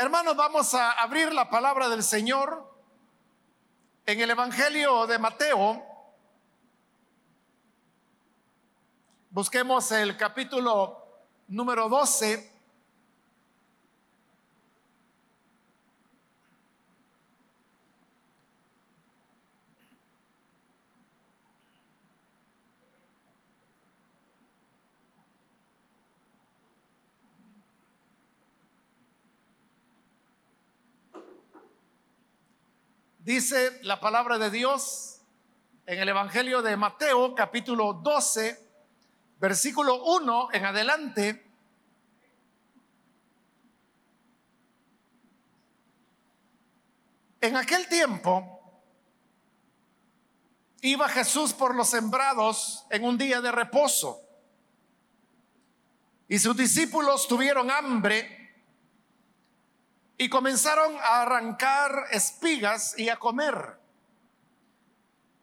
Hermanos, vamos a abrir la palabra del Señor en el Evangelio de Mateo. Busquemos el capítulo número 12. Dice la palabra de Dios en el Evangelio de Mateo capítulo 12, versículo 1 en adelante. En aquel tiempo iba Jesús por los sembrados en un día de reposo y sus discípulos tuvieron hambre y comenzaron a arrancar espigas y a comer.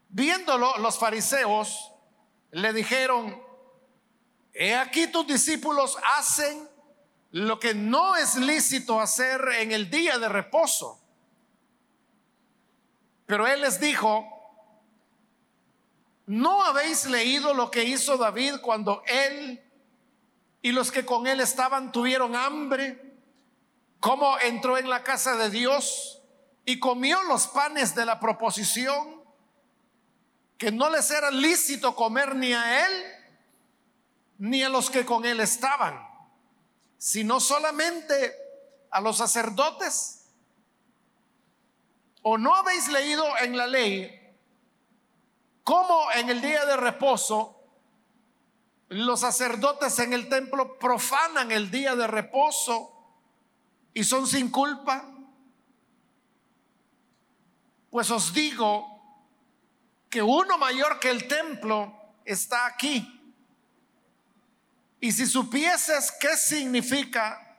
Viéndolo, los fariseos le dijeron, he aquí tus discípulos hacen lo que no es lícito hacer en el día de reposo. Pero él les dijo, ¿no habéis leído lo que hizo David cuando él y los que con él estaban tuvieron hambre? Cómo entró en la casa de Dios y comió los panes de la proposición, que no les era lícito comer ni a él ni a los que con él estaban, sino solamente a los sacerdotes. ¿O no habéis leído en la ley cómo en el día de reposo los sacerdotes en el templo profanan el día de reposo? Y son sin culpa? Pues os digo que uno mayor que el templo está aquí. Y si supieses qué significa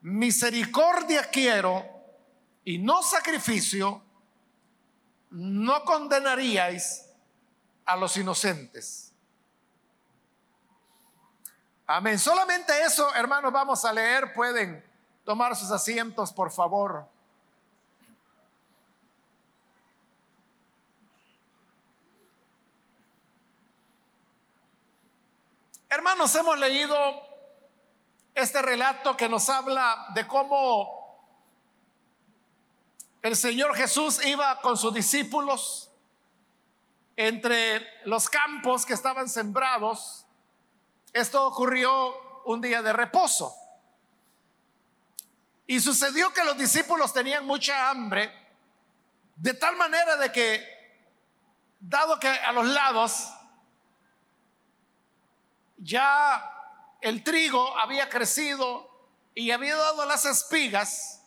misericordia quiero y no sacrificio, no condenaríais a los inocentes. Amén. Solamente eso, hermanos, vamos a leer. Pueden tomar sus asientos, por favor. Hermanos, hemos leído este relato que nos habla de cómo el Señor Jesús iba con sus discípulos entre los campos que estaban sembrados. Esto ocurrió un día de reposo. Y sucedió que los discípulos tenían mucha hambre, de tal manera de que, dado que a los lados ya el trigo había crecido y había dado las espigas,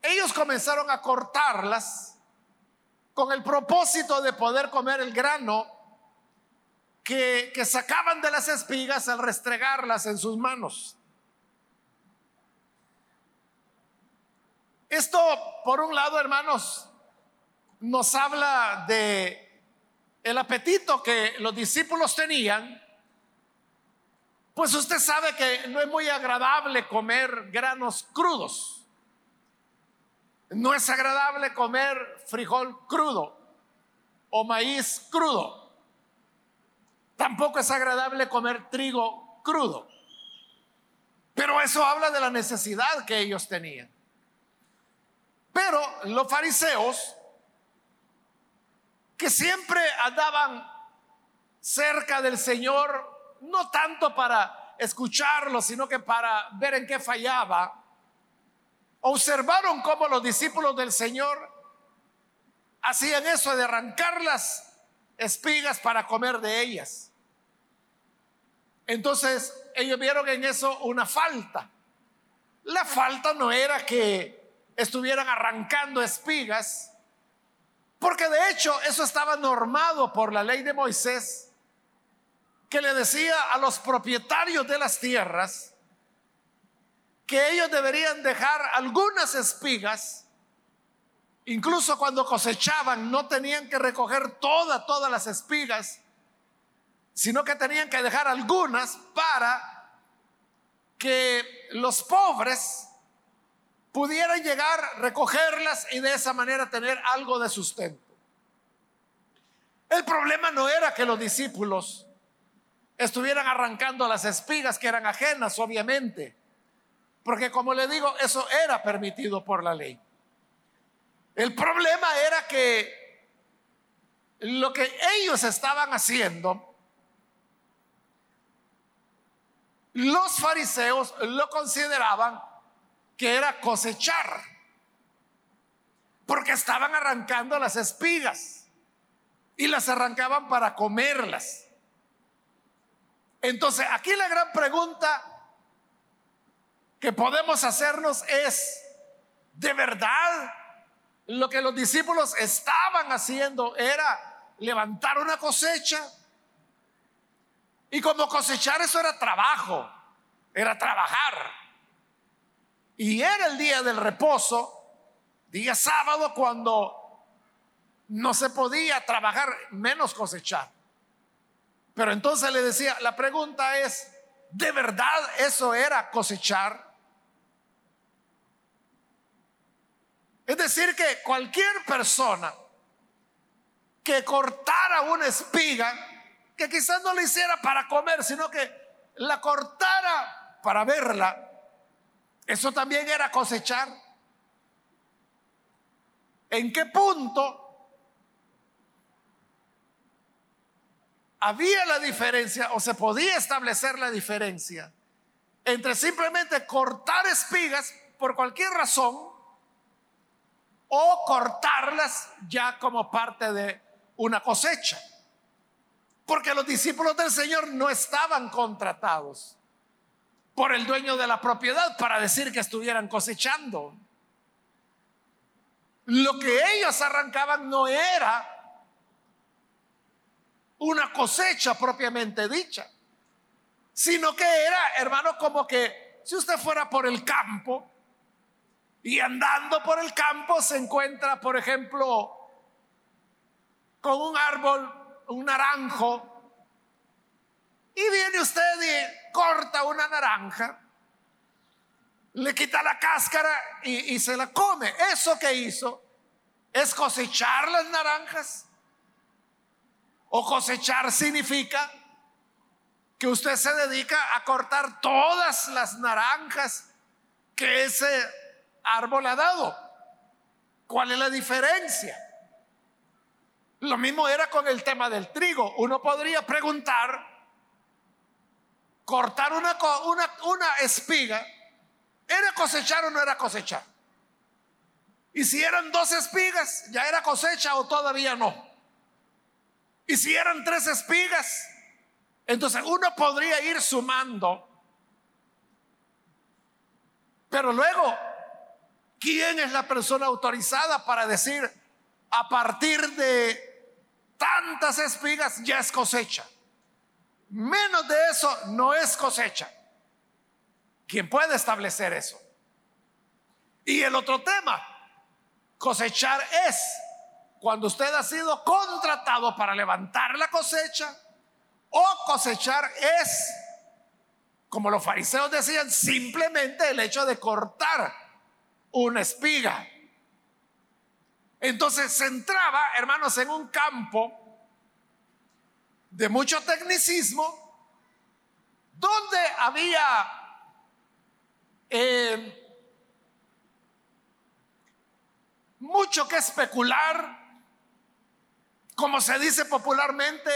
ellos comenzaron a cortarlas con el propósito de poder comer el grano que, que sacaban de las espigas al restregarlas en sus manos. Esto, por un lado, hermanos, nos habla de el apetito que los discípulos tenían. Pues usted sabe que no es muy agradable comer granos crudos. No es agradable comer frijol crudo o maíz crudo. Tampoco es agradable comer trigo crudo. Pero eso habla de la necesidad que ellos tenían. Pero los fariseos, que siempre andaban cerca del Señor, no tanto para escucharlo, sino que para ver en qué fallaba, observaron cómo los discípulos del Señor hacían eso de arrancar las espigas para comer de ellas. Entonces ellos vieron en eso una falta. La falta no era que estuvieran arrancando espigas, porque de hecho eso estaba normado por la ley de Moisés, que le decía a los propietarios de las tierras que ellos deberían dejar algunas espigas, incluso cuando cosechaban no tenían que recoger todas, todas las espigas, sino que tenían que dejar algunas para que los pobres pudieran llegar, recogerlas y de esa manera tener algo de sustento. El problema no era que los discípulos estuvieran arrancando las espigas que eran ajenas, obviamente, porque como le digo, eso era permitido por la ley. El problema era que lo que ellos estaban haciendo, los fariseos lo consideraban que era cosechar, porque estaban arrancando las espigas y las arrancaban para comerlas. Entonces, aquí la gran pregunta que podemos hacernos es, ¿de verdad lo que los discípulos estaban haciendo era levantar una cosecha? Y como cosechar eso era trabajo, era trabajar. Y era el día del reposo, día sábado, cuando no se podía trabajar menos cosechar. Pero entonces le decía, la pregunta es, ¿de verdad eso era cosechar? Es decir, que cualquier persona que cortara una espiga, que quizás no la hiciera para comer, sino que la cortara para verla, eso también era cosechar. ¿En qué punto había la diferencia o se podía establecer la diferencia entre simplemente cortar espigas por cualquier razón o cortarlas ya como parte de una cosecha. Porque los discípulos del Señor no estaban contratados por el dueño de la propiedad para decir que estuvieran cosechando. Lo que ellos arrancaban no era una cosecha propiamente dicha, sino que era, hermano, como que si usted fuera por el campo y andando por el campo se encuentra, por ejemplo, con un árbol, un naranjo, y viene usted y corta una naranja, le quita la cáscara y, se la come. Eso que hizo es cosechar las naranjas. O cosechar significa que usted se dedica a cortar todas las naranjas que ese árbol ha dado. ¿Cuál es la diferencia? Lo mismo era con el tema del trigo. Uno podría preguntar, cortar una, espiga, ¿era cosechar o no era cosechar? Y si eran dos espigas, ¿ya era cosecha o todavía no? Y si eran tres espigas, entonces uno podría ir sumando. Pero luego, ¿quién es la persona autorizada para decir a partir de tantas espigas ya es cosecha? Menos de eso no es cosecha. ¿Quién puede establecer eso? Y el otro tema, cosechar es cuando usted ha sido contratado para levantar la cosecha o cosechar es, como los fariseos decían, simplemente el hecho de cortar una espiga. Entonces se entraba, hermanos, en un campo de mucho tecnicismo, donde había eh, mucho que especular, como se dice popularmente,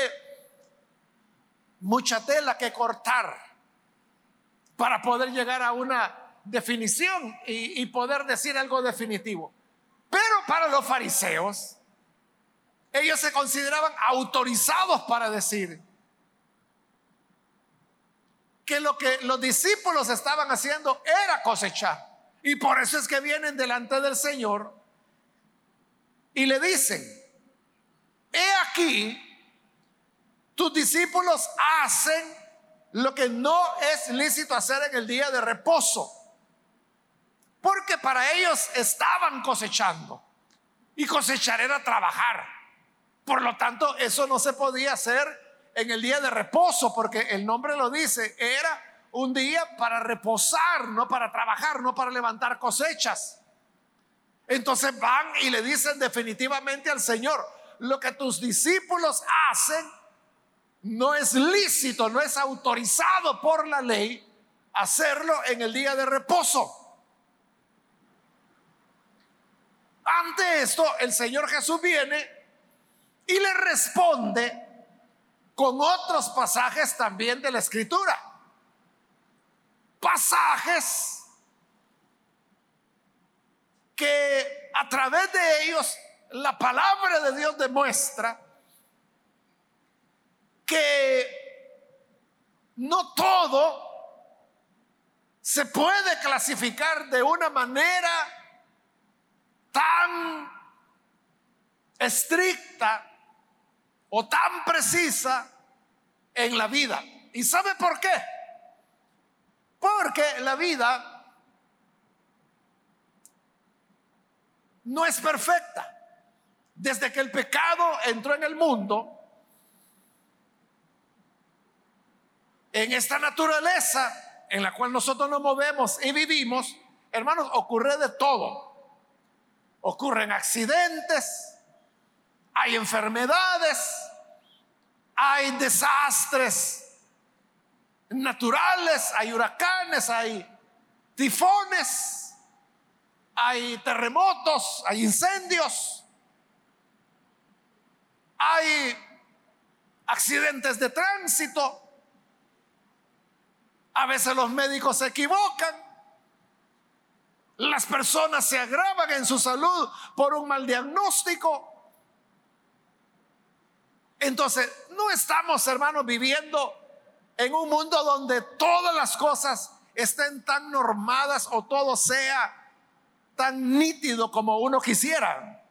mucha tela que cortar para poder llegar a una definición y, poder decir algo definitivo. Pero para los fariseos, ellos se consideraban autorizados para decir que lo que los discípulos estaban haciendo era cosechar. Y por eso es que vienen delante del Señor y le dicen, he aquí, tus discípulos hacen lo que no es lícito hacer en el día de reposo, porque para ellos estaban cosechando y cosechar era trabajar. Por lo tanto, eso no se podía hacer en el día de reposo, porque el nombre lo dice, era un día para reposar, no para trabajar, no para levantar cosechas. Entonces van y le dicen definitivamente al Señor, lo que tus discípulos hacen no es lícito, no es autorizado por la ley hacerlo en el día de reposo. Ante esto, el Señor Jesús viene y le responde con otros pasajes también de la Escritura. Pasajes que a través de ellos la palabra de Dios demuestra que no todo se puede clasificar de una manera tan estricta o tan precisa en la vida. ¿Y sabe por qué? Porque la vida no es perfecta. Desde que el pecado entró en el mundo, en esta naturaleza en la cual nosotros nos movemos y vivimos, hermanos, ocurre de todo. Ocurren accidentes, hay enfermedades, hay desastres naturales, hay huracanes, hay tifones, hay terremotos, hay incendios, hay accidentes de tránsito. A veces los médicos se equivocan. Las personas se agravan en su salud por un mal diagnóstico. Entonces, no estamos, hermanos, viviendo en un mundo donde todas las cosas estén tan normadas o todo sea tan nítido como uno quisiera.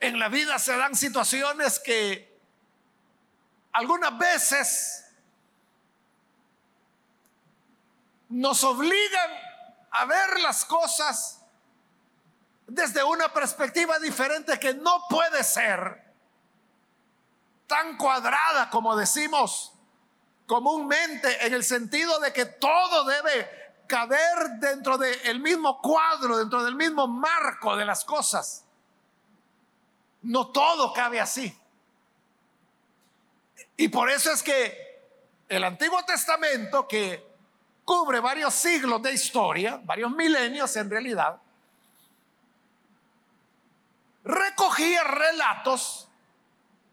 En la vida se dan situaciones que algunas veces nos obligan a ver las cosas desde una perspectiva diferente que no puede ser tan cuadrada como decimos comúnmente en el sentido de que todo debe caber dentro del mismo cuadro, dentro del mismo marco de las cosas. No todo cabe así. Y por eso es que el Antiguo Testamento, que cubre varios siglos de historia, varios milenios en realidad, recogía relatos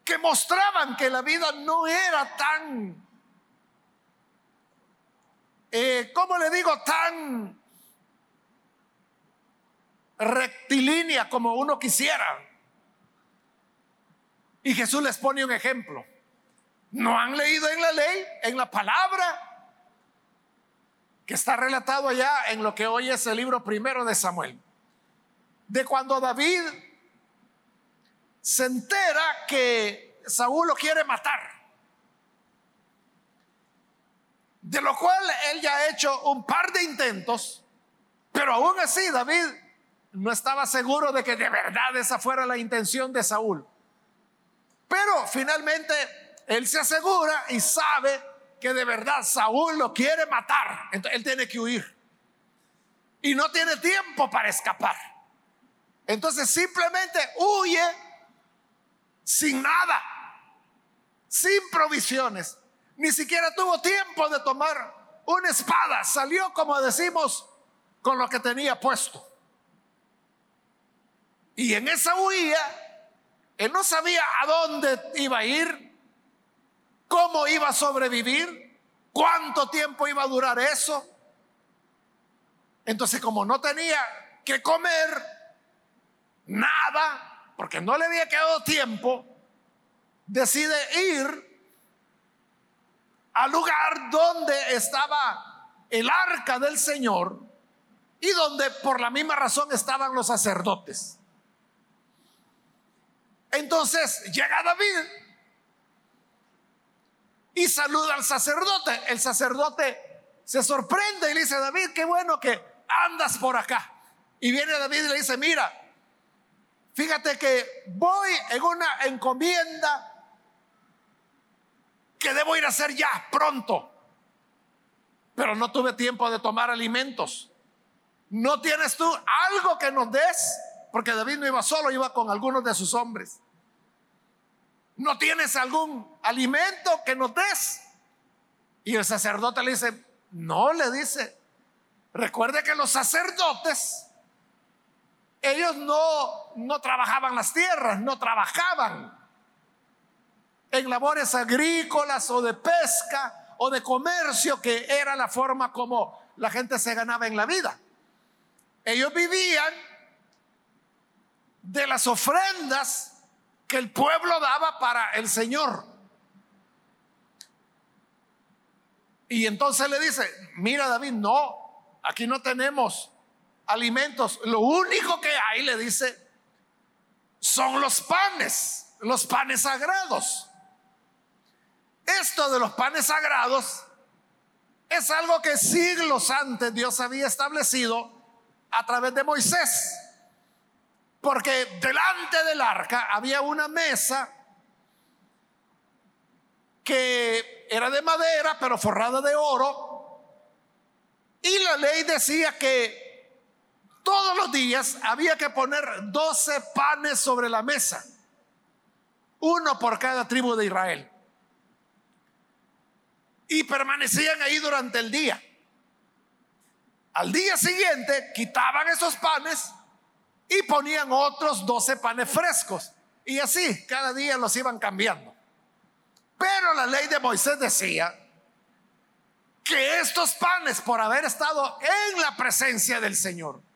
que mostraban que la vida no era tan eh, ¿cómo le digo? Tan rectilínea como uno quisiera. Y Jesús les pone un ejemplo. ¿No han leído en la ley, en la palabra, que está relatado allá en lo que hoy es el libro primero de Samuel? De cuando David se entera que Saúl lo quiere matar. De lo cual él ya ha hecho un par de intentos, pero aún así David no estaba seguro de que de verdad esa fuera la intención de Saúl. Pero finalmente él se asegura y sabe que de verdad Saúl lo quiere matar. Entonces él tiene que huir. Y no tiene tiempo para escapar. Entonces simplemente huye sin nada, sin provisiones, ni siquiera tuvo tiempo de tomar una espada. Salió, como decimos, con lo que tenía puesto. Y en esa huida, él no sabía a dónde iba a ir, cómo iba a sobrevivir, cuánto tiempo iba a durar eso. Entonces, como no tenía que comer nada, porque no le había quedado tiempo, decide ir al lugar donde estaba el arca del Señor y donde por la misma razón estaban los sacerdotes. Entonces llega David y saluda al sacerdote. El sacerdote se sorprende y le dice, David, qué bueno que andas por acá. Y viene David y le dice, mira, fíjate que voy en una encomienda que debo ir a hacer ya, pronto. pero no tuve tiempo de tomar alimentos. ¿No tienes tú algo que nos des? Porque David no iba solo, iba con algunos de sus hombres. ¿No tienes algún alimento que nos des? Y el sacerdote le dice, no, le dice, recuerde que los sacerdotes, ellos no, no trabajaban las tierras, no trabajaban en labores agrícolas o de pesca o de comercio, que era la forma como la gente se ganaba en la vida. Ellos vivían de las ofrendas que el pueblo daba para el Señor. Y entonces le dice, mira David, no, aquí no tenemos alimentos. Lo único que hay, le dice, son los panes, los panes sagrados. Esto de los panes sagrados es algo que siglos antes Dios había establecido a través de Moisés. Porque delante del arca había una mesa que era de madera, pero forrada de oro. Y la ley decía que todos los días había que poner 12 panes sobre la mesa, uno por cada tribu de Israel. Y permanecían ahí durante el día. Al día siguiente quitaban esos panes y ponían otros 12 panes frescos. Y así, cada día los iban cambiando. Pero la ley de Moisés decía que estos panes, por haber estado en la presencia del Señor,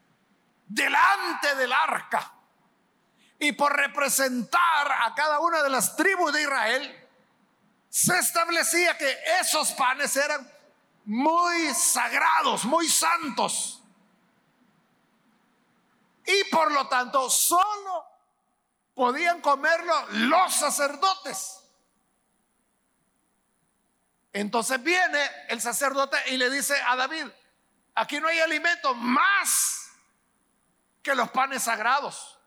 delante del arca, y por representar a cada una de las tribus de Israel, se establecía que esos panes eran muy sagrados, muy santos. Y por lo tanto, solo podían comerlo los sacerdotes. Entonces viene el sacerdote y le dice a David, aquí no hay alimento más que los panes sagrados.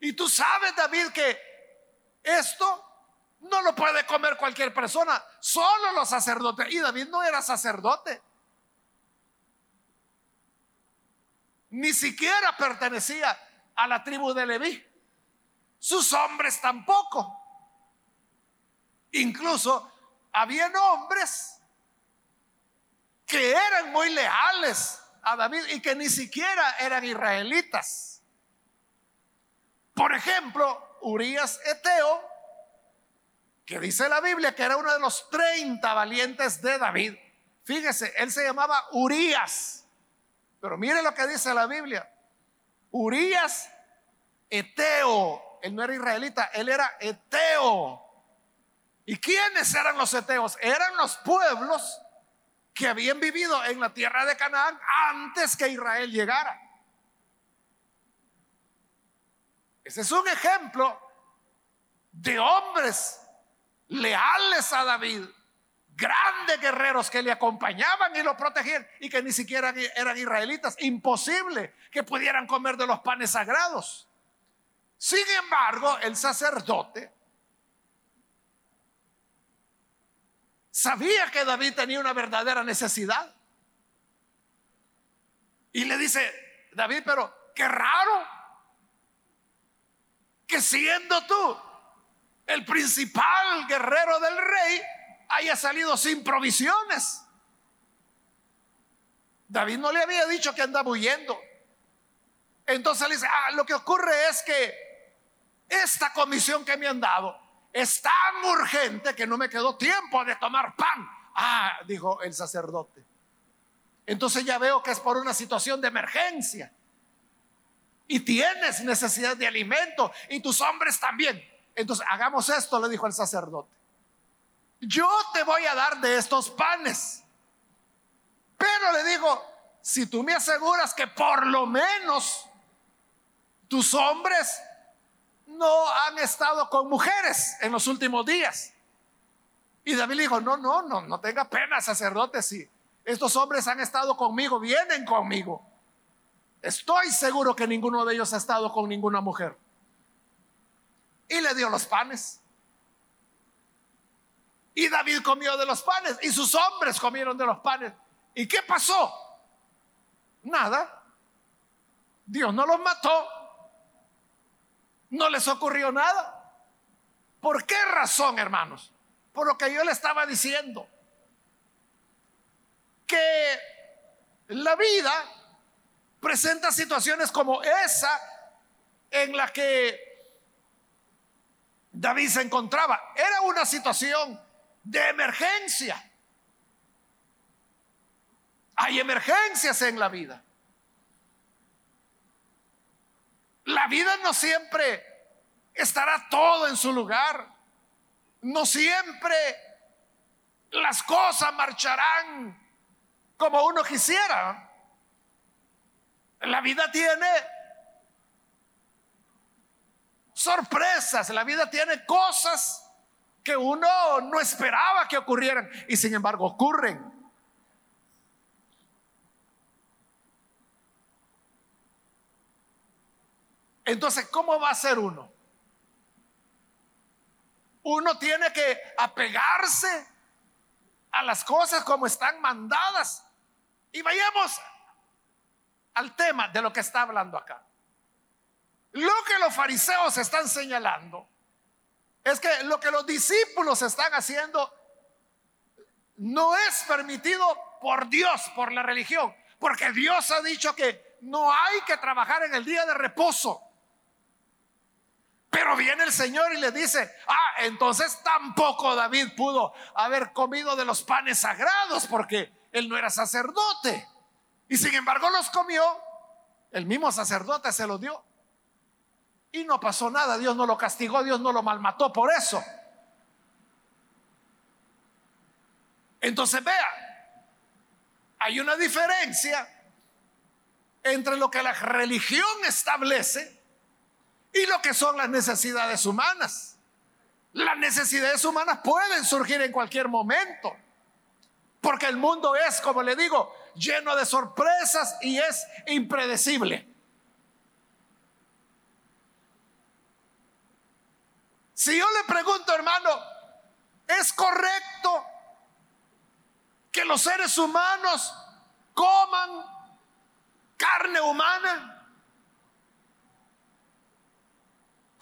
Y tú sabes, David, que esto no lo puede comer cualquier persona, solo los sacerdotes. Y David no era sacerdote. Ni siquiera pertenecía a la tribu de Leví. Sus hombres tampoco. Incluso habían hombres que eran muy leales a David y que ni siquiera eran israelitas. Por ejemplo, Urias Eteo que dice la Biblia que era uno de los 30 valientes de David. Fíjese, él se llamaba Urias. Pero mire lo que dice la Biblia. Urias Eteo. Él no era israelita, él era Eteo. ¿Y quiénes eran los Eteos? Eran los pueblos que habían vivido en la tierra de Canaán antes que Israel llegara. Ese es un ejemplo de hombres leales a David, grandes guerreros que le acompañaban y lo protegían y que ni siquiera eran israelitas. Imposible que pudieran comer de los panes sagrados. Sin embargo, el sacerdote sabía que David tenía una verdadera necesidad. Y le dice, David, pero qué raro que siendo tú el principal guerrero del rey haya salido sin provisiones. David no le había dicho que andaba huyendo. Entonces le dice, ah, lo que ocurre es que esta comisión que me han dado es tan urgente que no me quedó tiempo de tomar pan. Ah, dijo el sacerdote. Entonces ya veo que es por una situación de emergencia. Y tienes necesidad de alimento y tus hombres también. Entonces, hagamos esto, le dijo el sacerdote. Yo te voy a dar de estos panes. Pero le digo, si tú me aseguras que por lo menos tus hombres no han estado con mujeres en los últimos días. Y David dijo, no, no, no, no tenga pena, sacerdote, si estos hombres han estado conmigo, vienen conmigo. Estoy seguro que ninguno de ellos ha estado con ninguna mujer y le dio los panes. Y David comió de los panes y sus hombres comieron de los panes. ¿Y qué pasó? Nada. Dios no los mató. No les ocurrió nada. ¿Por qué razón, hermanos? Por lo que yo le estaba diciendo. Que la vida presenta situaciones como esa en la que David se encontraba. Era una situación de emergencia. Hay emergencias en la vida. La vida no siempre estará todo en su lugar. No siempre las cosas marcharán como uno quisiera. La vida tiene sorpresas, la vida tiene cosas que uno no esperaba que ocurrieran y sin embargo ocurren. Entonces, ¿cómo va a ser uno? Uno tiene que apegarse a las cosas como están mandadas. Y vayamos al tema de lo que está hablando acá. Lo que los fariseos están señalando es que lo que los discípulos están haciendo no es permitido por Dios, por la religión, porque Dios ha dicho que no hay que trabajar en el día de reposo. Pero viene el Señor y le dice, ah, entonces tampoco David pudo haber comido de los panes sagrados porque él no era sacerdote. Y sin embargo los comió, el mismo sacerdote se los dio. Y no pasó nada, Dios no lo castigó, Dios no lo malmató por eso. Entonces vea, hay una diferencia entre lo que la religión establece y lo que son las necesidades humanas. Las necesidades humanas pueden surgir en cualquier momento, porque el mundo es, como le digo, lleno de sorpresas y es impredecible. Si yo le pregunto, hermano, ¿es correcto que los seres humanos coman carne humana?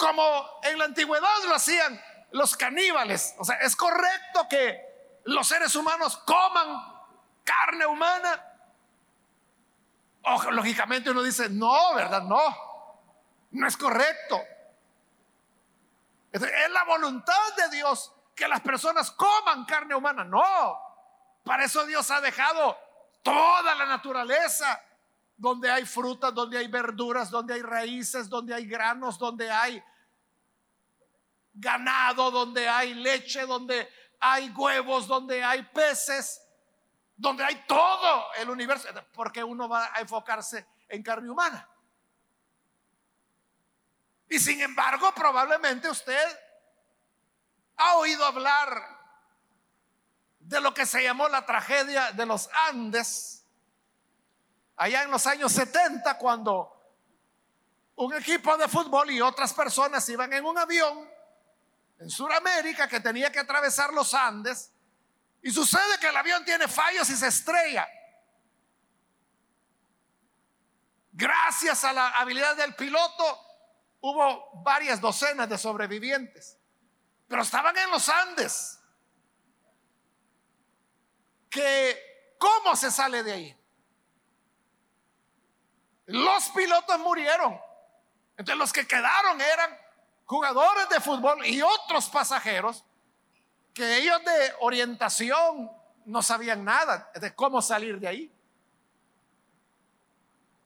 Como en la antigüedad lo hacían los caníbales. O sea, ¿es correcto que los seres humanos coman carne humana? O, lógicamente uno dice, no, ¿verdad? No, no es correcto. Es la voluntad de Dios que las personas coman carne humana. No, para eso Dios ha dejado toda la naturaleza, donde hay frutas, donde hay verduras, donde hay raíces, donde hay granos, donde hay ganado, donde hay leche, donde hay huevos, donde hay peces, donde hay todo el universo. Porque uno va a enfocarse en carne humana. Y sin embargo, probablemente usted ha oído hablar de lo que se llamó la tragedia de los Andes, allá en los años 70, cuando un equipo de fútbol y otras personas iban en un avión en Sudamérica que tenía que atravesar los Andes, y sucede que el avión tiene fallos y se estrella. Gracias a la habilidad del piloto, hubo varias docenas de sobrevivientes, pero estaban en los Andes. Que, ¿cómo se sale de ahí? Los pilotos murieron. Entonces los que quedaron eran jugadores de fútbol y otros pasajeros que ellos de orientación no sabían nada de cómo salir de ahí.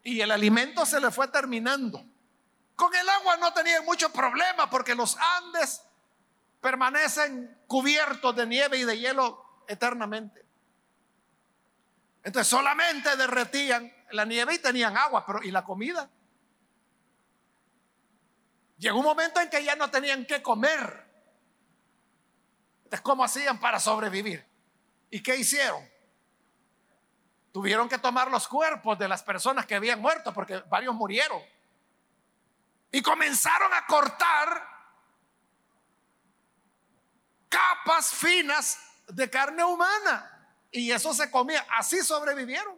Y el alimento se le fue terminando. Con el agua no tenían mucho problema porque los Andes permanecen cubiertos de nieve y de hielo eternamente. Entonces solamente derretían la nieve y tenían agua, pero ¿y la comida? Llegó un momento en que ya no tenían que comer. Entonces, ¿cómo hacían para sobrevivir? ¿Y qué hicieron? Tuvieron que tomar los cuerpos de las personas que habían muerto, porque varios murieron. Y comenzaron a cortar capas finas de carne humana. Y eso se comía. Así sobrevivieron.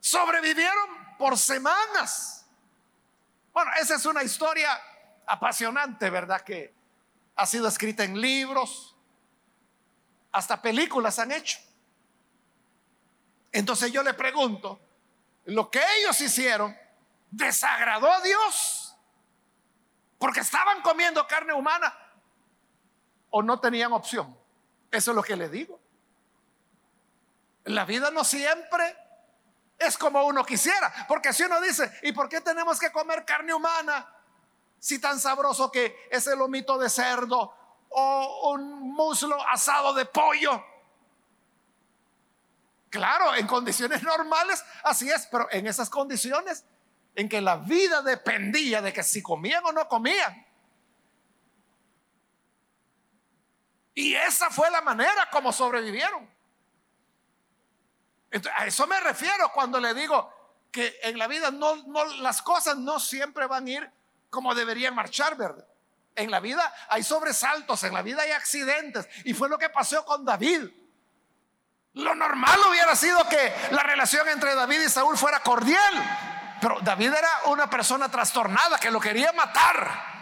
Sobrevivieron por semanas. Bueno, esa es una historia apasionante, ¿verdad? Que ha sido escrita en libros, hasta películas han hecho. Entonces yo le pregunto, ¿lo que ellos hicieron desagradó a Dios? Porque estaban comiendo carne humana o no tenían opción. Eso es lo que le digo. La vida no siempre es como uno quisiera. Porque si uno dice, ¿y por qué tenemos que comer carne humana? Si tan sabroso que es el lomito de cerdo o un muslo asado de pollo. Claro, en condiciones normales así es, pero en esas condiciones en que la vida dependía de que si comían o no comían. Y esa fue la manera como sobrevivieron. A eso me refiero cuando le digo que en la vida no, no, las cosas no siempre van a ir como deberían marchar, ¿verdad? En la vida hay sobresaltos, en la vida hay accidentes. Y fue lo que pasó con David. Lo normal hubiera sido que la relación entre David y Saúl fuera cordial. Pero David era una persona trastornada que lo quería matar.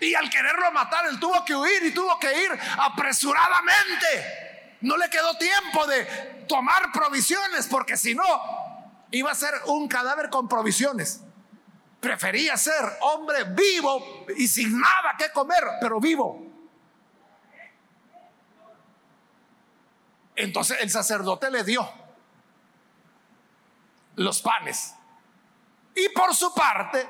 Y al quererlo matar, él tuvo que huir y tuvo que ir apresuradamente. No le quedó tiempo de tomar provisiones, porque si no, iba a ser un cadáver con provisiones. Prefería ser hombre vivo y sin nada que comer, pero vivo. Entonces el sacerdote le dio los panes. Y por su parte,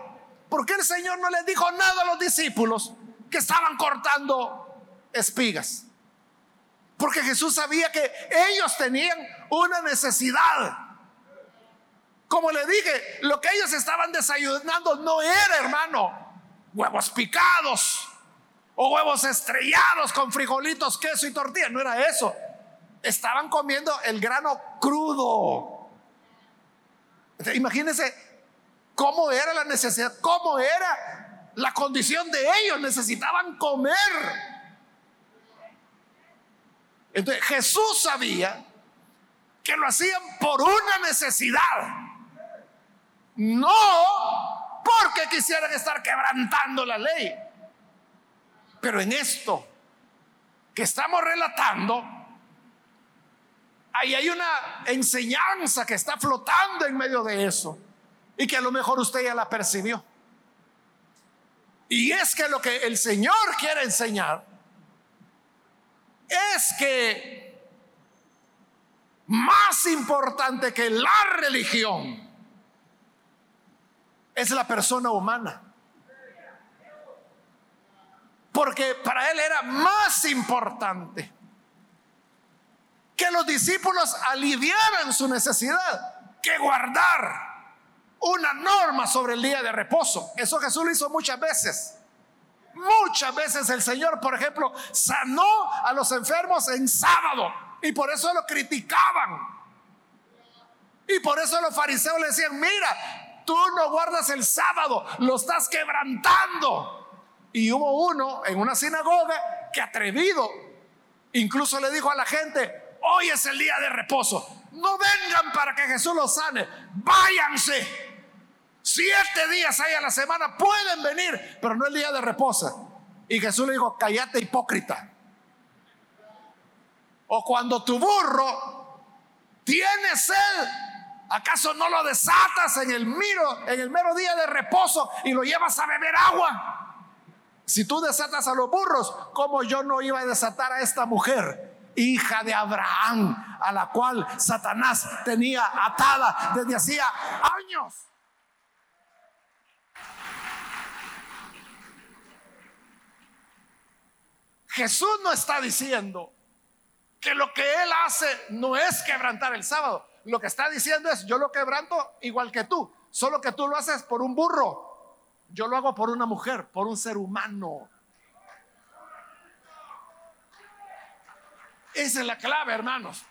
¿Por qué el Señor no les dijo nada a los discípulos que estaban cortando espigas? Porque Jesús sabía que ellos tenían una necesidad. Como le dije, lo que ellos estaban desayunando no era, hermano, huevos picados o huevos estrellados con frijolitos, queso y tortilla. No era eso. Estaban comiendo el grano crudo. Imagínense cómo era la necesidad, cómo era la condición de ellos, necesitaban comer. Entonces Jesús sabía que lo hacían por una necesidad, no porque quisieran estar quebrantando la ley. Pero en esto que estamos relatando, ahí hay una enseñanza que está flotando en medio de eso y que a lo mejor usted ya la percibió. Y es que lo que el Señor quiere enseñar es que más importante que la religión es la persona humana. Porque para él era más importante que los discípulos aliviaran su necesidad que guardar una norma sobre el día de reposo. Eso Jesús lo hizo muchas veces. Muchas veces el Señor, por ejemplo, sanó a los enfermos en sábado y por eso lo criticaban. Y por eso los fariseos le decían, mira, tú no guardas el sábado, lo estás quebrantando. Y hubo uno en una sinagoga que atrevido, incluso le dijo a la gente, hoy es el día de reposo, no vengan para que Jesús los sane, váyanse Siete días hay a la semana, pueden venir, pero no el día de reposo. Y Jesús le dijo, cállate hipócrita. O cuando tu burro tiene sed, ¿acaso no lo desatas en el miro, en el mero día de reposo y lo llevas a beber agua? Si tú desatas a los burros, como yo no iba a desatar a esta mujer, hija de Abraham, a la cual Satanás tenía atada desde hacía años? Jesús no está diciendo que lo que Él hace no es quebrantar el sábado. Lo que está diciendo es, yo lo quebranto igual que tú, solo que tú lo haces por un burro. Yo lo hago por una mujer, por un ser humano. Esa es la clave, hermanos.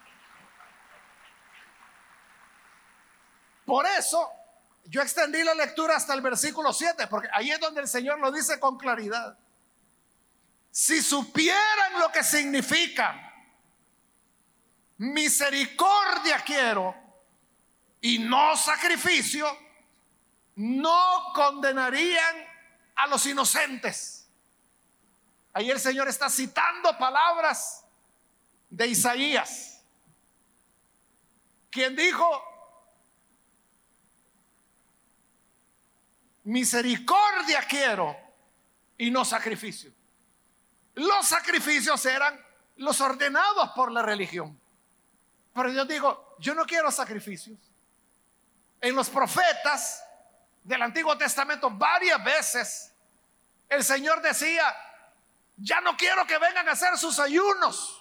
Por eso yo extendí la lectura hasta el versículo 7, porque ahí es donde el Señor lo dice con claridad. si supieran lo que significa, misericordia quiero y no sacrificio, no condenarían a los inocentes. Ahí el Señor está citando palabras de Isaías, quien dijo, misericordia quiero y no sacrificio. Los sacrificios eran los ordenados por la religión. Pero yo digo, yo no quiero sacrificios. En los profetas del Antiguo Testamento varias veces el Señor decía, ya no quiero que vengan a hacer sus ayunos.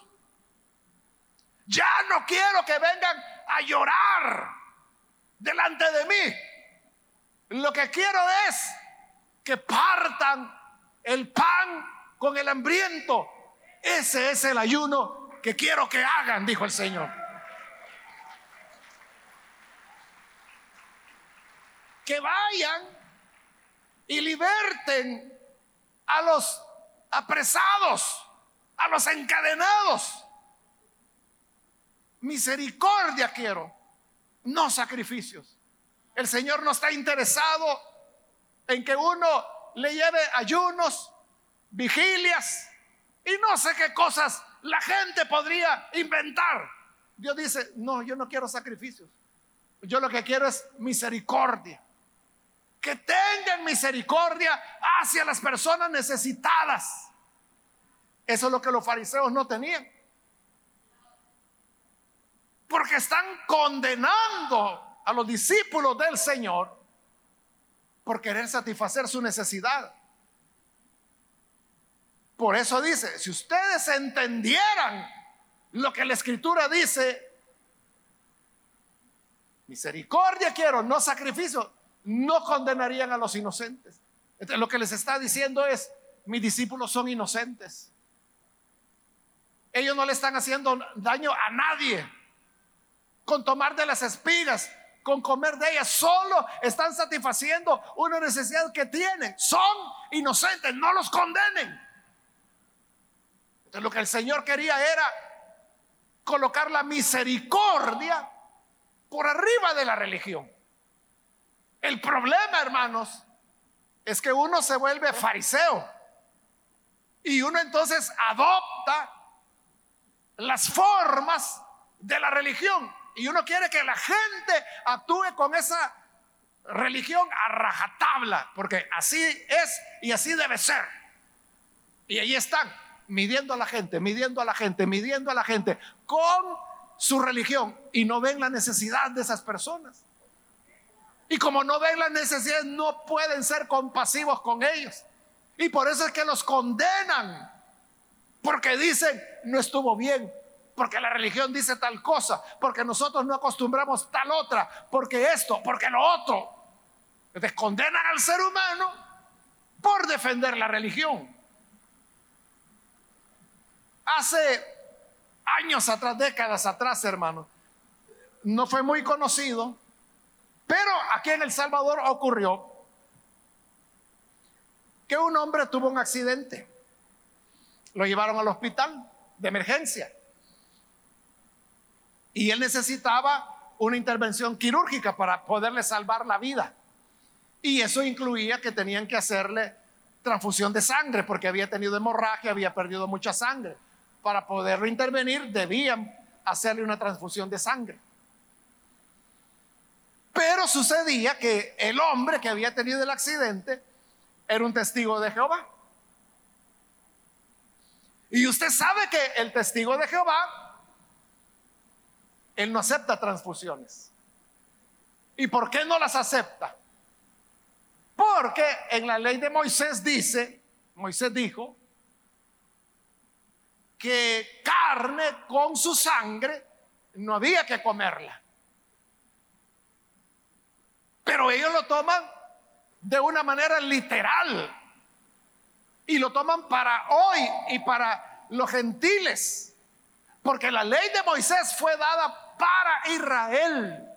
Ya no quiero que vengan a llorar delante de mí. Lo que quiero es que partan el pan con el hambriento. Ese es el ayuno que quiero que hagan, dijo el Señor. Que vayan y liberten a los apresados, a los encadenados. Misericordia quiero, no sacrificios. El Señor no está interesado en que uno le lleve ayunos, vigilias y no sé qué cosas la gente podría inventar. Dios dice, no, yo no quiero sacrificios. Yo lo que quiero es misericordia. Que tengan misericordia hacia las personas necesitadas. Eso es lo que los fariseos no tenían. Porque están condenando a los discípulos del Señor por querer satisfacer su necesidad. Por eso dice, si ustedes entendieran lo que la escritura dice, misericordia quiero, no sacrificio, no condenarían a los inocentes. Lo que les está diciendo es, mis discípulos son inocentes. Ellos no le están haciendo daño a nadie con tomar de las espigas, con comer de ellas, solo están satisfaciendo una necesidad que tienen. Son inocentes, no los condenen. Entonces lo que el Señor quería era colocar la misericordia por arriba de la religión. El problema, hermanos, es que uno se vuelve fariseo y uno entonces adopta las formas de la religión y uno quiere que la gente actúe con esa religión a rajatabla, porque así es y así debe ser. Y ahí están midiendo a la gente, midiendo a la gente, midiendo a la gente con su religión y no ven la necesidad de esas personas. Y como no ven la necesidad, no pueden ser compasivos con ellos. Y por eso es que los condenan. Porque dicen, no estuvo bien, porque la religión dice tal cosa, porque nosotros no acostumbramos tal otra, porque esto, porque lo otro. Entonces condenan al ser humano por defender la religión. Hace años atrás, décadas atrás, hermano, no fue muy conocido, pero aquí en El Salvador ocurrió que un hombre tuvo un accidente. Lo llevaron al hospital de emergencia. Y él necesitaba una intervención quirúrgica para poderle salvar la vida. Y eso incluía que tenían que hacerle transfusión de sangre porque había tenido hemorragia, había perdido mucha sangre para poderlo intervenir, debían hacerle una transfusión de sangre. Pero sucedía que el hombre que había tenido el accidente era un testigo de Jehová. Y usted sabe que el testigo de Jehová, él no acepta transfusiones. ¿Y por qué no las acepta? Porque en la ley de Moisés dice, Moisés dijo, que carne con su sangre no había que comerla. Pero ellos lo toman de una manera literal y lo toman para hoy y para los gentiles. Porque la ley de Moisés fue dada para Israel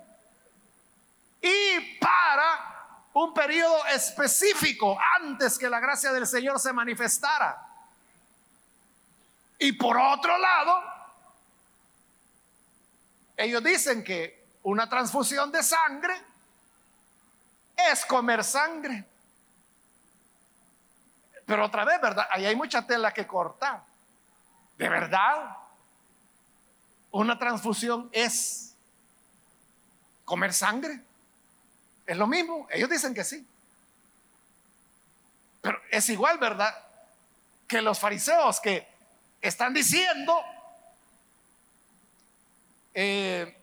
y para un periodo específico antes que la gracia del Señor se manifestara. Y por otro lado, ellos dicen que una transfusión de sangre es comer sangre. Pero otra vez, ¿verdad? Ahí hay mucha tela que cortar. ¿De verdad? Una transfusión es comer sangre. Es lo mismo. Ellos dicen que sí. Pero es igual, ¿verdad? Que los fariseos que están diciendo eh,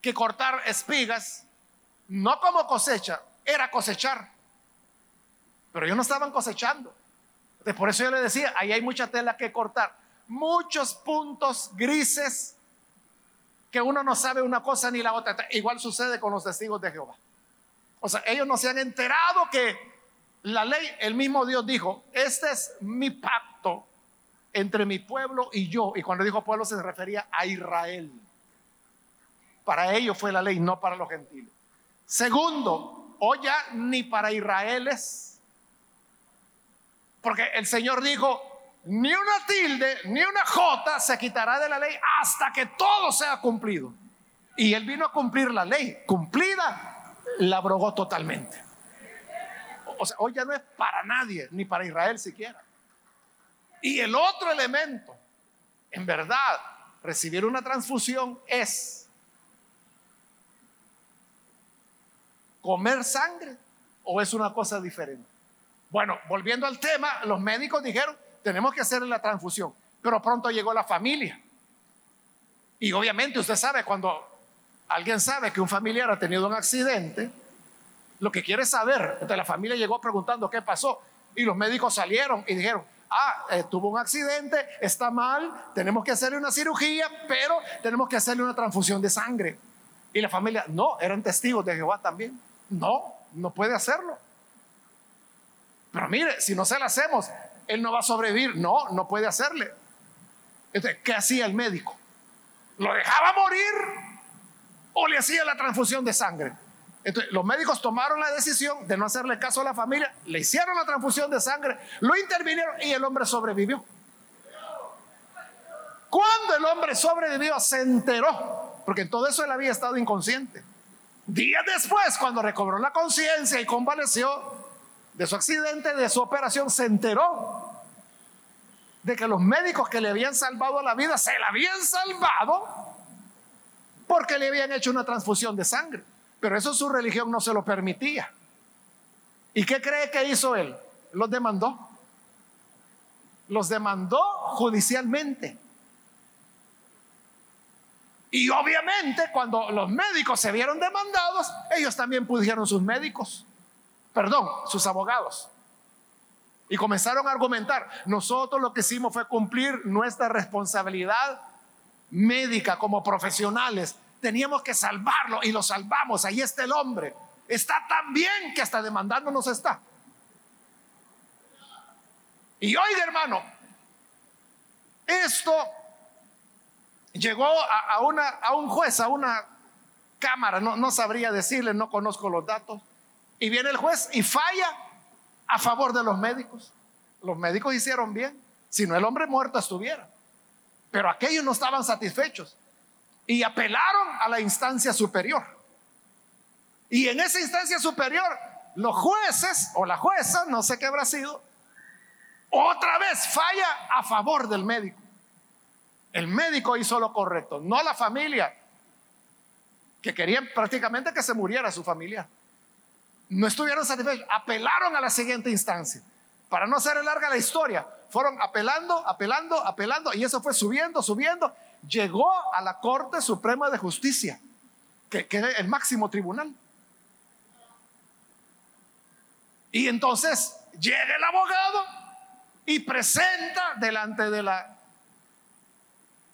que cortar espigas, no como cosecha, era cosechar. Pero ellos no estaban cosechando. por eso yo le decía, ahí hay mucha tela que cortar. Muchos puntos grises que uno no sabe una cosa ni la otra. Igual sucede con los testigos de Jehová. O sea, ellos no se han enterado que la ley, el mismo Dios dijo, este es mi pacto entre mi pueblo y yo. Y cuando dijo pueblo se refería a Israel. Para ellos fue la ley, no para los gentiles. Segundo, o ya ni para Israel es. Porque el Señor dijo, ni una tilde, ni una jota se quitará de la ley hasta que todo sea cumplido. Y él vino a cumplir la ley. Cumplida, la abrogó totalmente. O sea, hoy ya no es para nadie, ni para Israel siquiera. Y el otro elemento, en verdad, recibir una transfusión es comer sangre o es una cosa diferente. Bueno, volviendo al tema, los médicos dijeron, tenemos que hacer la transfusión, pero pronto llegó la familia. Y obviamente usted sabe, cuando alguien sabe que un familiar ha tenido un accidente, lo que quiere saber, entonces la familia llegó preguntando qué pasó y los médicos salieron y dijeron, ah, eh, tuvo un accidente, está mal, tenemos que hacerle una cirugía, pero tenemos que hacerle una transfusión de sangre. Y la familia, no, eran testigos de Jehová también. No, no puede hacerlo. Pero mire, si no se la hacemos, él no va a sobrevivir. No, no puede hacerle. Entonces, ¿qué hacía el médico? ¿Lo dejaba morir o le hacía la transfusión de sangre? Entonces, los médicos tomaron la decisión de no hacerle caso a la familia, le hicieron la transfusión de sangre, lo intervinieron y el hombre sobrevivió. Cuando el hombre sobrevivió, se enteró, porque en todo eso él había estado inconsciente. Días después, cuando recobró la conciencia y convaleció de su accidente, de su operación, se enteró de que los médicos que le habían salvado la vida se la habían salvado porque le habían hecho una transfusión de sangre. Pero eso su religión no se lo permitía. ¿Y qué cree que hizo él? Los demandó. Los demandó judicialmente. Y obviamente cuando los médicos se vieron demandados, ellos también pudieron sus médicos, perdón, sus abogados. Y comenzaron a argumentar, nosotros lo que hicimos fue cumplir nuestra responsabilidad médica como profesionales teníamos que salvarlo y lo salvamos. Ahí está el hombre. Está tan bien que hasta demandándonos está. Y oiga, hermano, esto llegó a, una, a un juez, a una cámara, no, no sabría decirle, no conozco los datos. Y viene el juez y falla a favor de los médicos. Los médicos hicieron bien, si no el hombre muerto estuviera. Pero aquellos no estaban satisfechos y apelaron a la instancia superior. Y en esa instancia superior, los jueces o la jueza, no sé qué habrá sido, otra vez falla a favor del médico. El médico hizo lo correcto, no la familia, que querían prácticamente que se muriera su familia. No estuvieron satisfechos, apelaron a la siguiente instancia. Para no hacer larga la historia, fueron apelando, apelando, apelando, y eso fue subiendo, subiendo, llegó a la Corte Suprema de Justicia, que, que es el máximo tribunal. Y entonces llega el abogado y presenta delante de la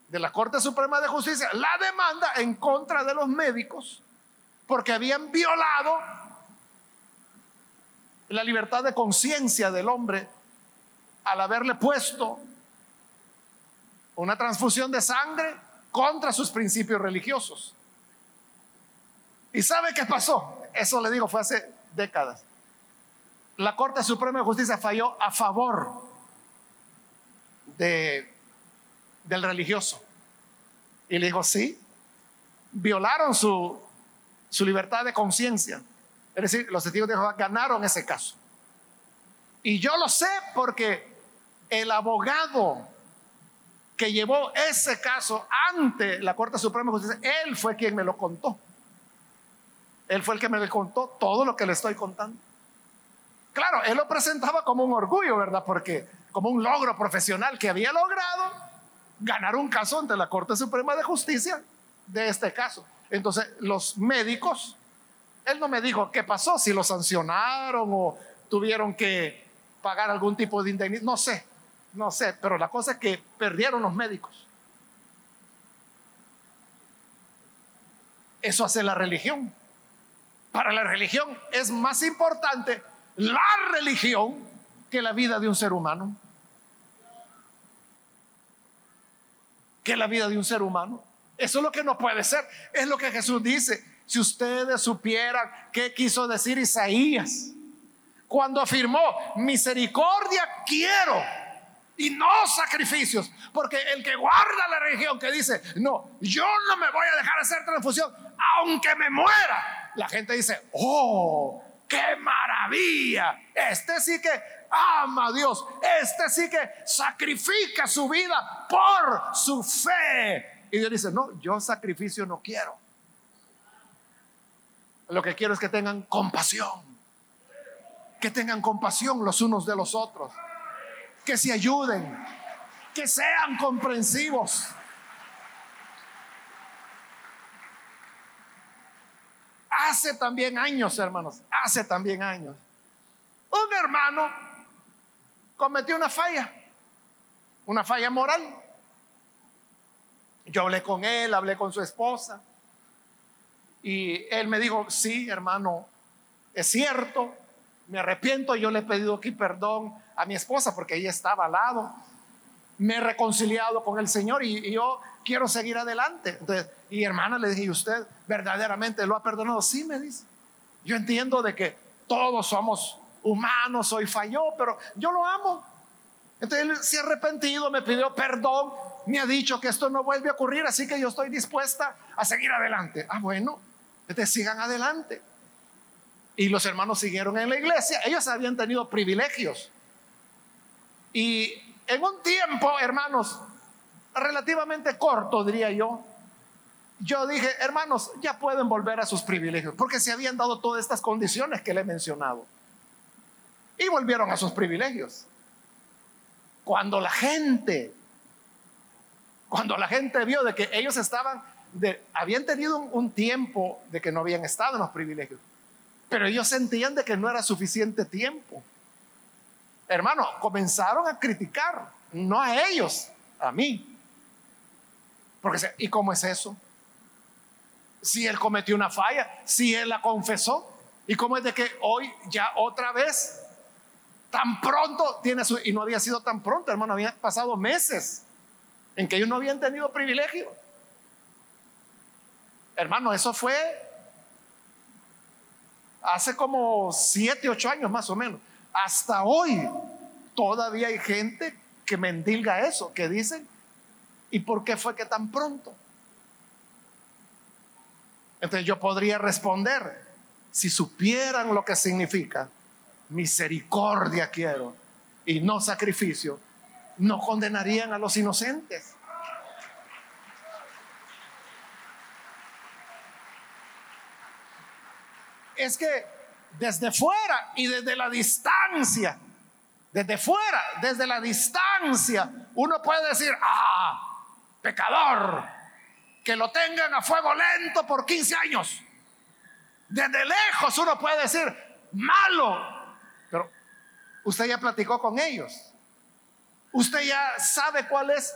de la Corte Suprema de Justicia la demanda en contra de los médicos porque habían violado la libertad de conciencia del hombre al haberle puesto una transfusión de sangre contra sus principios religiosos. ¿Y sabe qué pasó? Eso le digo, fue hace décadas. La Corte Suprema de Justicia falló a favor de, del religioso. Y le dijo, sí, violaron su, su libertad de conciencia. Es decir, los testigos de Jehová ganaron ese caso. Y yo lo sé porque el abogado que llevó ese caso ante la Corte Suprema de Justicia, él fue quien me lo contó. Él fue el que me contó todo lo que le estoy contando. Claro, él lo presentaba como un orgullo, ¿verdad? Porque como un logro profesional que había logrado ganar un caso ante la Corte Suprema de Justicia de este caso. Entonces, los médicos, él no me dijo qué pasó, si lo sancionaron o tuvieron que pagar algún tipo de indemnidad, no sé, no sé, pero la cosa es que perdieron los médicos. Eso hace la religión. Para la religión es más importante la religión que la vida de un ser humano. Que la vida de un ser humano. Eso es lo que no puede ser. Es lo que Jesús dice. Si ustedes supieran qué quiso decir Isaías cuando afirmó, misericordia quiero y no sacrificios. Porque el que guarda la religión que dice, no, yo no me voy a dejar hacer transfusión, aunque me muera. La gente dice, oh, qué maravilla. Este sí que ama a Dios. Este sí que sacrifica su vida por su fe. Y Dios dice, no, yo sacrificio no quiero. Lo que quiero es que tengan compasión. Que tengan compasión los unos de los otros. Que se ayuden. Que sean comprensivos. Hace también años, hermanos, hace también años, un hermano cometió una falla, una falla moral. Yo hablé con él, hablé con su esposa, y él me dijo, sí, hermano, es cierto, me arrepiento, yo le he pedido aquí perdón a mi esposa porque ella estaba al lado, me he reconciliado con el Señor y, y yo quiero seguir adelante. Entonces, y hermana, le dije, ¿y usted verdaderamente lo ha perdonado? Sí, me dice. Yo entiendo de que todos somos humanos, hoy falló, pero yo lo amo. Entonces él se ha arrepentido, me pidió perdón, me ha dicho que esto no vuelve a ocurrir, así que yo estoy dispuesta a seguir adelante. Ah, bueno, sigan adelante. Y los hermanos siguieron en la iglesia, ellos habían tenido privilegios. Y en un tiempo, hermanos, relativamente corto, diría yo, yo dije, hermanos, ya pueden volver a sus privilegios, porque se habían dado todas estas condiciones que le he mencionado. Y volvieron a sus privilegios. Cuando la gente, cuando la gente vio de que ellos estaban, de, habían tenido un, tiempo de que no habían estado en los privilegios, pero ellos sentían de que no era suficiente tiempo. Hermano, comenzaron a criticar, no a ellos, a mí. Porque, ¿y cómo es eso? Si él cometió una falla, si él la confesó, ¿y cómo es de que hoy ya otra vez, tan pronto tiene su... Y no había sido tan pronto, hermano, había pasado meses en que ellos no habían tenido privilegio. Hermano, eso fue hace como siete, ocho años más o menos. Hasta hoy todavía hay gente que mendilga eso, que dicen ¿Y por qué fue que tan pronto? Entonces yo podría responder, si supieran lo que significa, misericordia quiero y no sacrificio, no condenarían a los inocentes. Es que desde fuera y desde la distancia, desde fuera, desde la distancia, uno puede decir, ah, pecador, que lo tengan a fuego lento por 15 años. Desde lejos uno puede decir, malo, pero usted ya platicó con ellos. Usted ya sabe cuál es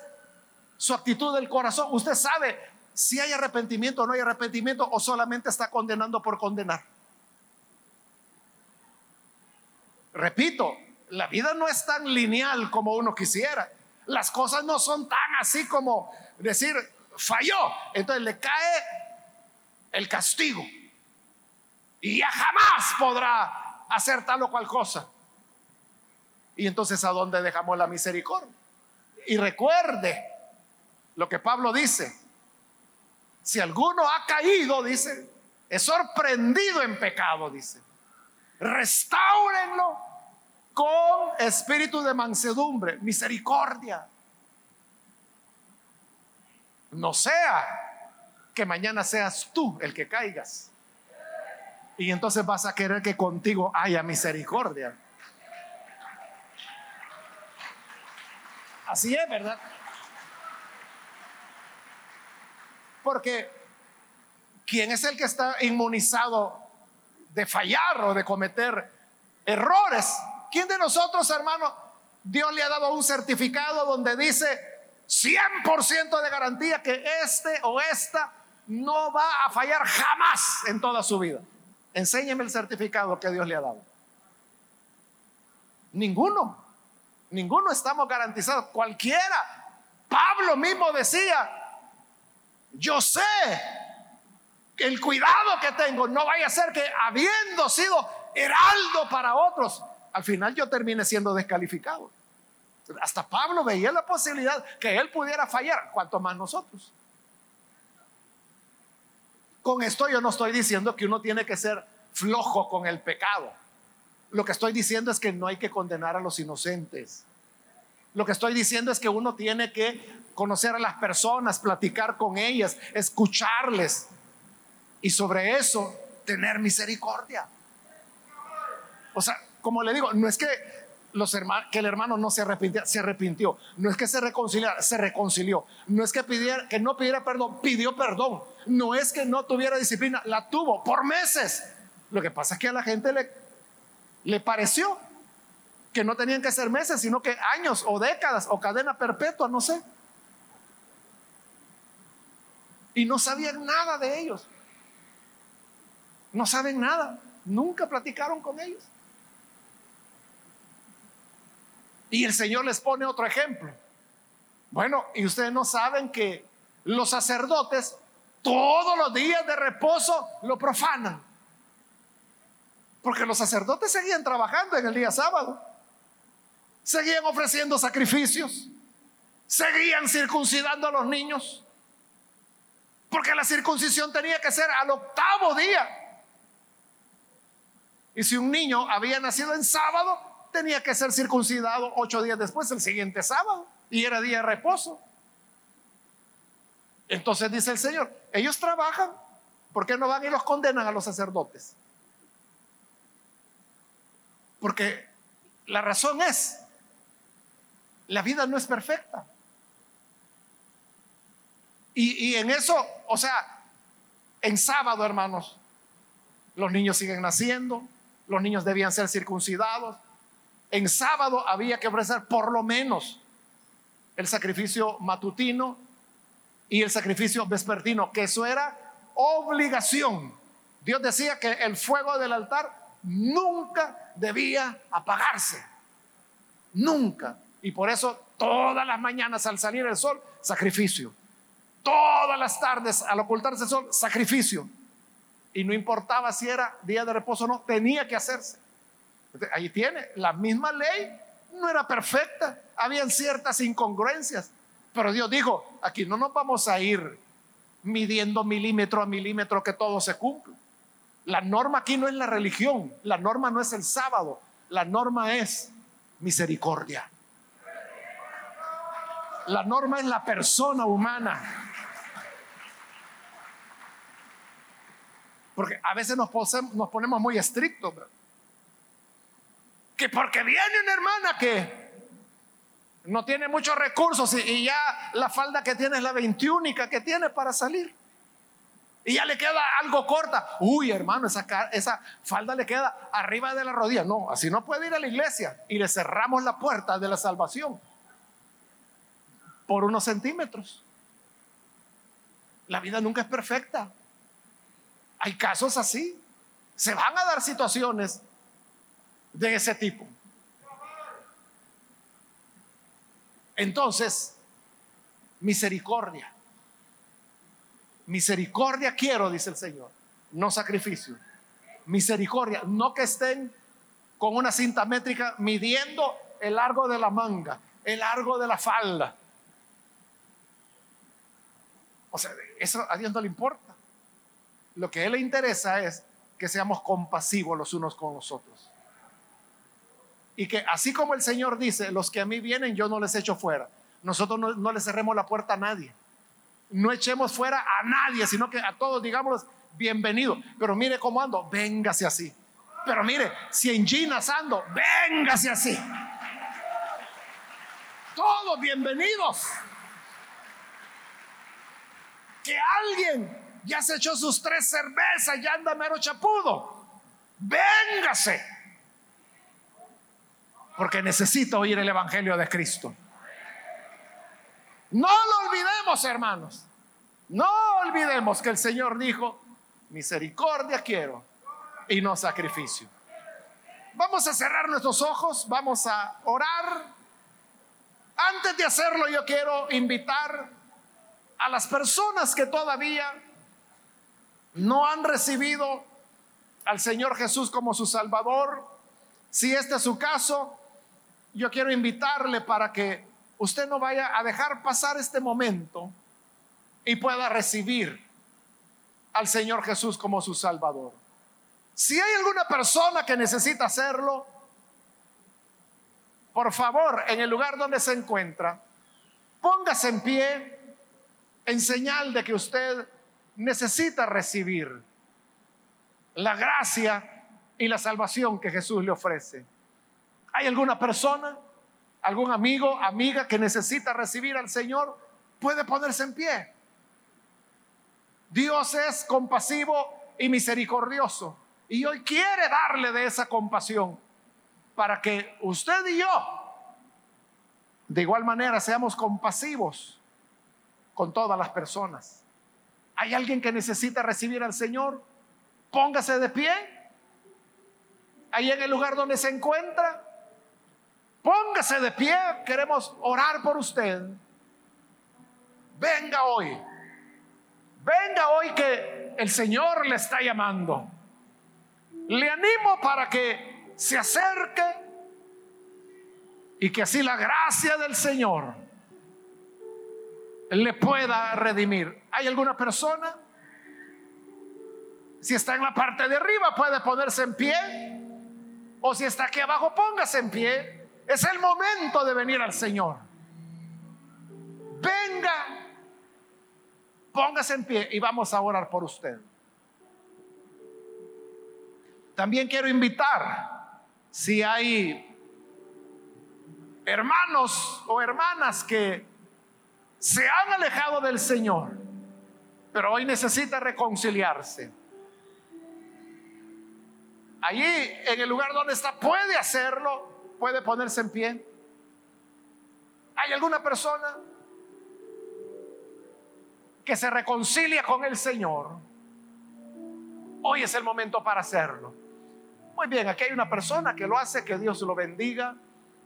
su actitud del corazón. Usted sabe si hay arrepentimiento o no hay arrepentimiento o solamente está condenando por condenar. Repito, la vida no es tan lineal como uno quisiera. Las cosas no son tan así como decir, falló. Entonces le cae el castigo. Y ya jamás podrá hacer tal o cual cosa. Y entonces, ¿a dónde dejamos la misericordia? Y recuerde lo que Pablo dice. Si alguno ha caído, dice, es sorprendido en pecado, dice. Restáurenlo con espíritu de mansedumbre, misericordia. No sea que mañana seas tú el que caigas. Y entonces vas a querer que contigo haya misericordia. Así es, ¿verdad? Porque ¿quién es el que está inmunizado de fallar o de cometer errores? ¿Quién de nosotros, hermano, Dios le ha dado un certificado donde dice 100% de garantía que este o esta no va a fallar jamás en toda su vida? Enséñeme el certificado que Dios le ha dado. Ninguno. Ninguno estamos garantizados. Cualquiera. Pablo mismo decía, yo sé el cuidado que tengo no vaya a ser que habiendo sido heraldo para otros, al final yo termine siendo descalificado. Hasta Pablo veía la posibilidad que él pudiera fallar, cuanto más nosotros. Con esto yo no estoy diciendo que uno tiene que ser flojo con el pecado. Lo que estoy diciendo es que no hay que condenar a los inocentes. Lo que estoy diciendo es que uno tiene que conocer a las personas, platicar con ellas, escucharles y sobre eso tener misericordia. O sea, como le digo, no es que los hermanos, que el hermano no se arrepintió, se arrepintió. No es que se reconciliara, se reconcilió. No es que pidiera, que no pidiera perdón, pidió perdón. No es que no tuviera disciplina, la tuvo por meses. Lo que pasa es que a la gente le le pareció que no tenían que ser meses, sino que años o décadas o cadena perpetua, no sé. Y no sabían nada de ellos. No saben nada. Nunca platicaron con ellos. Y el Señor les pone otro ejemplo. Bueno, y ustedes no saben que los sacerdotes todos los días de reposo lo profanan. Porque los sacerdotes seguían trabajando en el día sábado. Seguían ofreciendo sacrificios. Seguían circuncidando a los niños. Porque la circuncisión tenía que ser al octavo día. Y si un niño había nacido en sábado, tenía que ser circuncidado ocho días después, el siguiente sábado. Y era día de reposo. Entonces dice el Señor, ellos trabajan, ¿por qué no van y los condenan a los sacerdotes? Porque la razón es, la vida no es perfecta. Y, en eso, o sea, en sábado, hermanos, los niños siguen naciendo, los niños debían ser circuncidados. En sábado había que ofrecer por lo menos el sacrificio matutino y el sacrificio vespertino, que eso era obligación. Dios decía que el fuego del altar nunca debía apagarse. Nunca. Y por eso todas las mañanas al salir el sol, sacrificio. Todas las tardes al ocultarse el sol, sacrificio. Y no importaba si era día de reposo o no, tenía que hacerse. Ahí tiene, la misma ley no era perfecta, habían ciertas incongruencias, pero Dios dijo, aquí no nos vamos a ir midiendo milímetro a milímetro que todo se cumpla. La norma aquí no es la religión, la norma no es el sábado, la norma es misericordia. La norma es la persona humana. Porque a veces nos, ponemos muy estrictos. Que porque viene una hermana que no tiene muchos recursos y, ya la falda que tiene es la veintiúnica que tiene para salir y ya le queda algo corta. Uy, hermano, esa falda le queda arriba de la rodilla. No, así no puede ir a la iglesia. Y le cerramos la puerta de la salvación por unos centímetros. La vida nunca es perfecta. Hay casos así. Se van a dar situaciones de ese tipo. Entonces, misericordia. Misericordia quiero, dice el Señor, no sacrificio. Misericordia, no que estén con una cinta métrica midiendo el largo de la manga, el largo de la falda. O sea, eso a Dios no le importa. Lo que Él le interesa es que seamos compasivos los unos con los otros. Y que así como el Señor dice, los que a mí vienen yo no les echo fuera. Nosotros no, no le cerremos la puerta a nadie. No echemos fuera a nadie, sino que a todos digamos bienvenido. Pero mire cómo ando, véngase así. Pero mire, si en Ginas ando, véngase así. Todos bienvenidos. Que alguien ya se echó sus tres cervezas, ya anda mero chapudo. Véngase. Porque necesito oír el Evangelio de Cristo. No lo olvidemos, hermanos. No olvidemos que el Señor dijo, misericordia quiero y no sacrificio. Vamos a cerrar nuestros ojos, vamos a orar. Antes de hacerlo, yo quiero invitar a las personas que todavía no han recibido al Señor Jesús como su Salvador. Si este es su caso, yo quiero invitarle para que usted no vaya a dejar pasar este momento y pueda recibir al Señor Jesús como su Salvador. Si hay alguna persona que necesita hacerlo, por favor, en el lugar donde se encuentra, póngase en pie en señal de que usted necesita recibir la gracia y la salvación que Jesús le ofrece. ¿Hay alguna persona? algún amigo, amiga que necesita recibir al Señor, puede ponerse en pie. Dios es compasivo y misericordioso. Y hoy quiere darle de esa compasión para que usted y yo, de igual manera, seamos compasivos con todas las personas. ¿Hay alguien que necesita recibir al Señor? Póngase de pie. Ahí en el lugar donde se encuentra. Póngase de pie, queremos orar por usted. Venga hoy. Venga hoy que el Señor le está llamando. Le animo para que se acerque y que así la gracia del Señor le pueda redimir. ¿Hay alguna persona? Si está en la parte de arriba puede ponerse en pie. O si está aquí abajo, póngase en pie. Es el momento de venir al Señor. Venga, póngase en pie y vamos a orar por usted. También quiero invitar, si hay hermanos o hermanas que se han alejado del Señor, pero hoy necesita reconciliarse. Allí, en el lugar donde está, puede hacerlo puede ponerse en pie? ¿Hay alguna persona que se reconcilia con el Señor? Hoy es el momento para hacerlo. Muy bien, aquí hay una persona que lo hace, que Dios lo bendiga.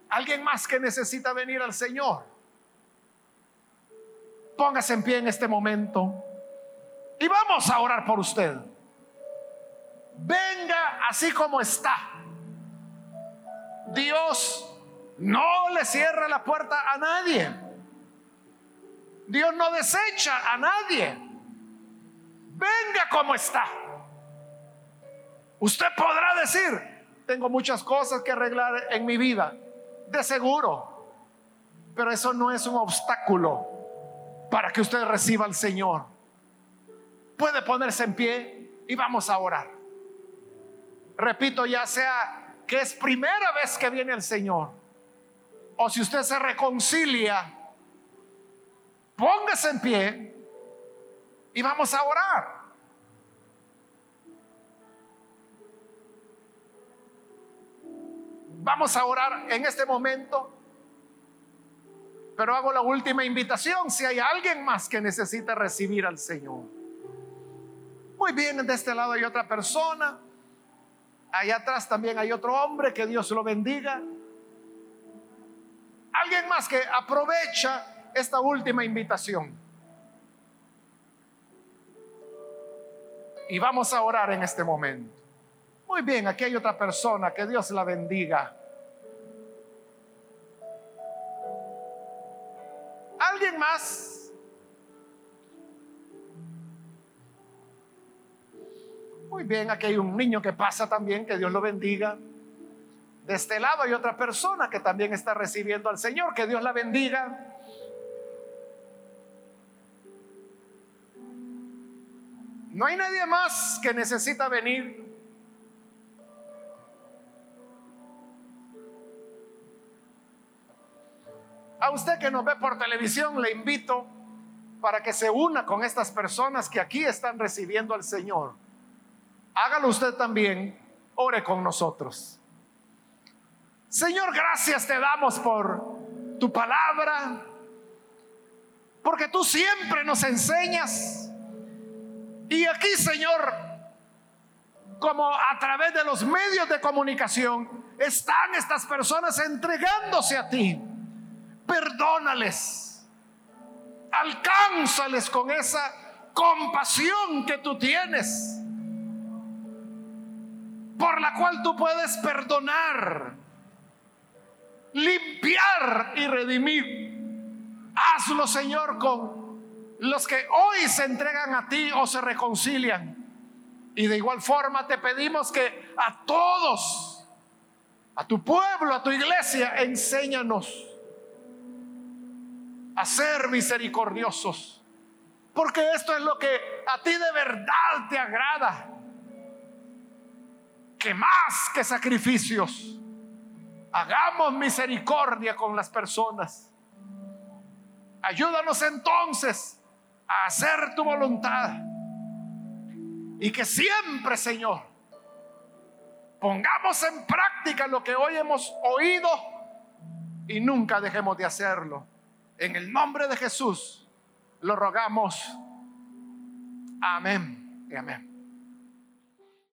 Alguien más que necesita venir al Señor. Póngase en pie en este momento y vamos a orar por usted. Venga así como está. Dios no le cierra la puerta a nadie. Dios no desecha a nadie. Venga como está. Usted podrá decir, tengo muchas cosas que arreglar en mi vida, de seguro, pero eso no es un obstáculo para que usted reciba al Señor. Puede ponerse en pie y vamos a orar. Repito, ya sea que es primera vez que viene el Señor, o si usted se reconcilia, póngase en pie y vamos a orar. Vamos a orar en este momento, pero hago la última invitación si hay alguien más que necesita recibir al Señor. Muy bien, de este lado hay otra persona. Allá atrás también hay otro hombre, que Dios lo bendiga. Alguien más que aprovecha esta última invitación. Y vamos a orar en este momento. Muy bien, aquí hay otra persona, que Dios la bendiga. más? Muy bien, aquí hay un niño que pasa también, que Dios lo bendiga. De este lado hay otra persona que también está recibiendo al Señor, que Dios la bendiga. No hay nadie más que necesita venir. A usted que nos ve por televisión, le invito para que se una con estas personas que aquí están recibiendo al Señor. Hágalo usted también, ore con nosotros. Señor, gracias te damos por tu palabra, porque tú siempre nos enseñas y aquí, Señor, como a través de los medios de comunicación, están estas personas entregándose a ti. Perdónales. Alcánzales con esa compasión que tú tienes, por la cual tú puedes perdonar, limpiar y redimir. Hazlo, Señor, con los que hoy se entregan a ti o se reconcilian. Y de igual forma te pedimos que a todos, a tu pueblo, a tu iglesia, enséñanos a ser misericordiosos. Porque esto es lo que a ti de verdad te agrada. Que más que sacrificios, hagamos misericordia con las personas. Ayúdanos entonces hacer tu voluntad. Y que siempre, Señor, pongamos en práctica lo que hoy hemos oído y nunca dejemos de hacerlo. En el nombre de Jesús lo rogamos. Amén y amén.